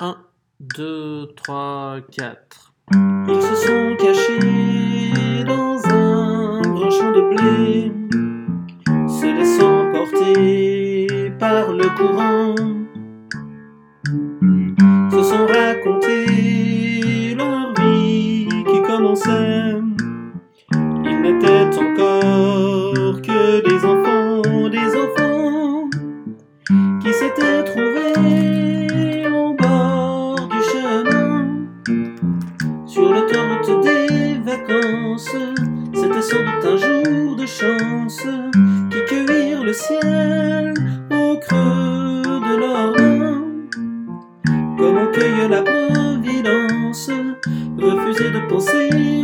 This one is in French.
1, 2, 3, 4. Ils se sont cachés dans un grand champ de blé, se laissant porter par le courant. Se sont racontés leur vie qui commençait. Ils n'étaient encore que des enfants, des enfants qui s'étaient trouvés Sur l'autoroute des vacances, c'était sans doute un jour de chance qui cueillirent le ciel au creux de leurs mains. Comme on cueille la providence, refuser de penser